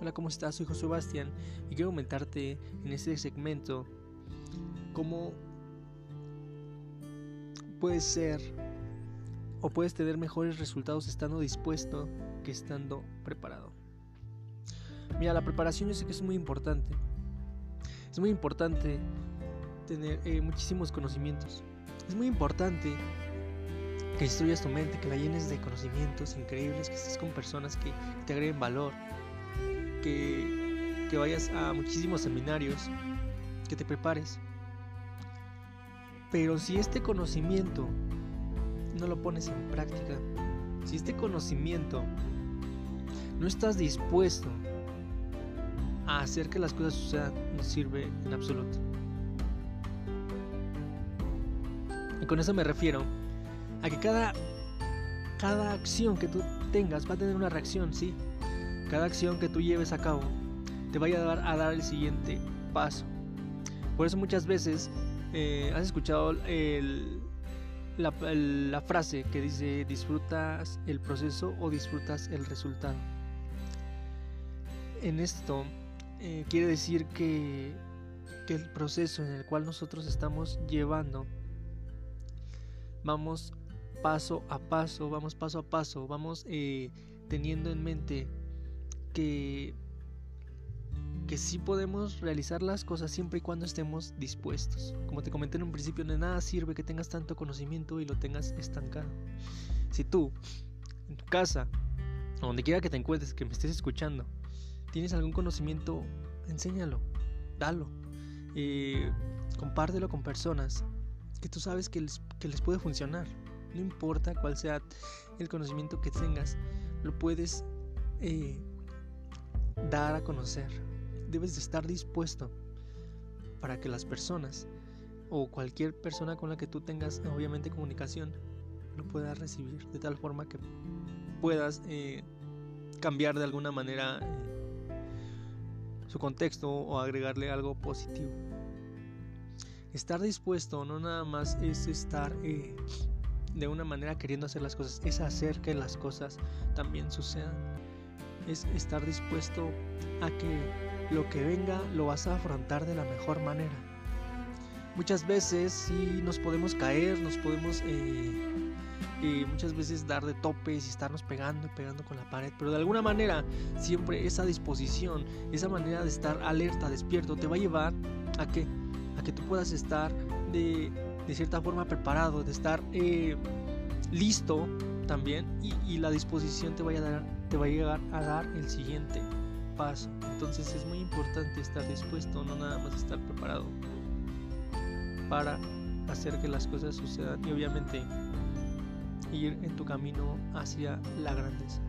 Hola, ¿cómo estás? Soy José Bastián y quiero comentarte en este segmento cómo puedes ser o puedes tener mejores resultados estando dispuesto que estando preparado. Mira, la preparación yo sé que es muy importante. Es muy importante tener eh, muchísimos conocimientos. Es muy importante que instruyas tu mente, que la llenes de conocimientos increíbles, que estés con personas que te agreguen valor, que, vayas a muchísimos seminarios, que te prepares. Pero si este conocimiento no lo pones en práctica, si este conocimiento no estás dispuesto a hacer que las cosas sucedan, no sirve en absoluto. Y con eso me refiero a que cada, cada acción que tú tengas va a tener una reacción, ¿sí? Cada acción que tú lleves a cabo te vaya a dar, a dar el siguiente paso. Por eso muchas veces eh, has escuchado la, frase que dice disfrutas el proceso o disfrutas el resultado. En esto eh, quiere decir que, que el proceso en el cual nosotros estamos llevando, vamos paso a paso, vamos paso a paso, vamos eh, teniendo en mente que, que sí podemos realizar las cosas siempre y cuando estemos dispuestos. Como te comenté en un principio, de nada sirve que tengas tanto conocimiento y lo tengas estancado. Si tú, en tu casa, o donde quiera que te encuentres, que me estés escuchando, tienes algún conocimiento, enséñalo, dalo, eh, compártelo con personas que tú sabes que les, que les puede funcionar. No importa cuál sea el conocimiento que tengas, lo puedes eh, dar a conocer. Debes de estar dispuesto para que las personas o cualquier persona con la que tú tengas obviamente comunicación lo pueda recibir de tal forma que puedas eh, cambiar de alguna manera eh, su contexto o agregarle algo positivo. Estar dispuesto no nada más es estar eh, de una manera queriendo hacer las cosas, es hacer que las cosas también sucedan. Es estar dispuesto a que lo que venga lo vas a afrontar de la mejor manera. Muchas veces sí nos podemos caer, nos podemos eh, eh, muchas veces dar de topes y estarnos pegando y pegando con la pared, pero de alguna manera siempre esa disposición, esa manera de estar alerta, despierto, te va a llevar a que, a que tú puedas estar de, de cierta forma preparado, de estar eh, listo también y, la disposición te, vaya a dar, te va a llegar a dar el siguiente paso. Entonces es muy importante estar dispuesto, no nada más estar preparado para hacer que las cosas sucedan y obviamente ir en tu camino hacia la grandeza.